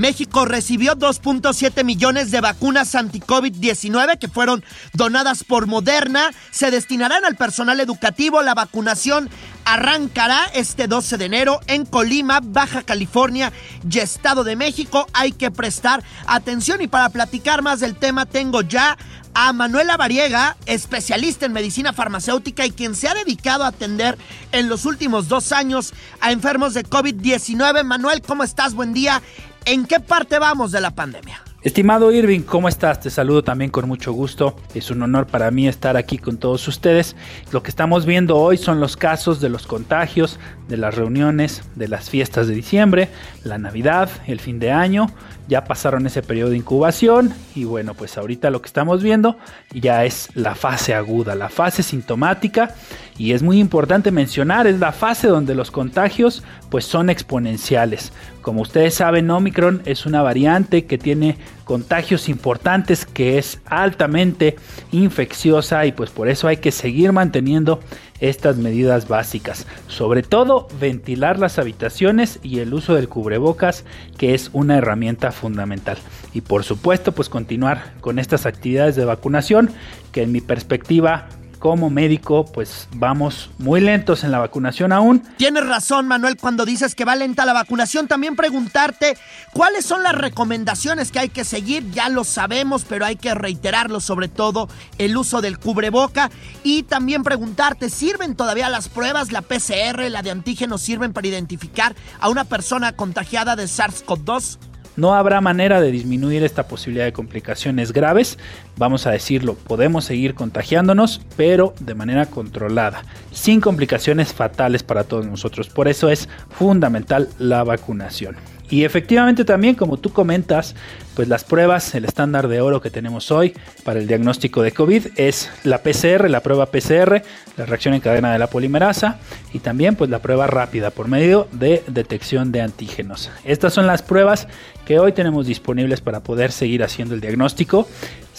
México recibió 2.7 millones de vacunas anti-COVID-19 que fueron donadas por Moderna. Se destinarán al personal educativo. La vacunación arrancará este 12 de enero en Colima, Baja California y Estado de México. Hay que prestar atención y para platicar más del tema tengo ya a Manuela Variega, especialista en medicina farmacéutica y quien se ha dedicado a atender en los últimos dos años a enfermos de COVID-19. Manuel, ¿cómo estás? Buen día. ¿En qué parte vamos de la pandemia? Estimado Irving, ¿cómo estás? Te saludo también con mucho gusto. Es un honor para mí estar aquí con todos ustedes. Lo que estamos viendo hoy son los casos de los contagios, de las reuniones, de las fiestas de diciembre, la Navidad, el fin de año. Ya pasaron ese periodo de incubación y bueno, pues ahorita lo que estamos viendo ya es la fase aguda, la fase sintomática y es muy importante mencionar, es la fase donde los contagios pues son exponenciales. Como ustedes saben, Omicron es una variante que tiene contagios importantes, que es altamente infecciosa y pues por eso hay que seguir manteniendo estas medidas básicas. Sobre todo ventilar las habitaciones y el uso del cubrebocas, que es una herramienta fundamental. Y por supuesto, pues continuar con estas actividades de vacunación, que en mi perspectiva como médico, pues vamos muy lentos en la vacunación aún. Tienes razón, Manuel, cuando dices que va lenta la vacunación. También preguntarte cuáles son las recomendaciones que hay que seguir. Ya lo sabemos, pero hay que reiterarlo, sobre todo el uso del cubreboca. Y también preguntarte, ¿sirven todavía las pruebas, la PCR, la de antígenos, sirven para identificar a una persona contagiada de SARS-CoV-2? No habrá manera de disminuir esta posibilidad de complicaciones graves. Vamos a decirlo, podemos seguir contagiándonos, pero de manera controlada, sin complicaciones fatales para todos nosotros. Por eso es fundamental la vacunación. Y efectivamente también, como tú comentas, pues las pruebas, el estándar de oro que tenemos hoy para el diagnóstico de COVID es la PCR, la prueba PCR, la reacción en cadena de la polimerasa y también pues la prueba rápida por medio de detección de antígenos. Estas son las pruebas que hoy tenemos disponibles para poder seguir haciendo el diagnóstico.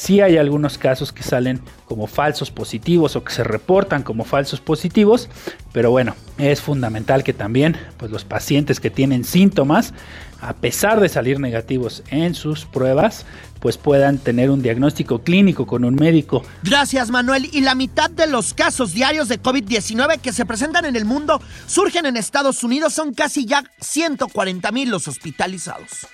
Sí hay algunos casos que salen como falsos positivos o que se reportan como falsos positivos, pero bueno, es fundamental que también pues los pacientes que tienen síntomas a pesar de salir negativos en sus pruebas, pues puedan tener un diagnóstico clínico con un médico. Gracias Manuel. Y la mitad de los casos diarios de COVID-19 que se presentan en el mundo surgen en Estados Unidos. Son casi ya 140 mil los hospitalizados.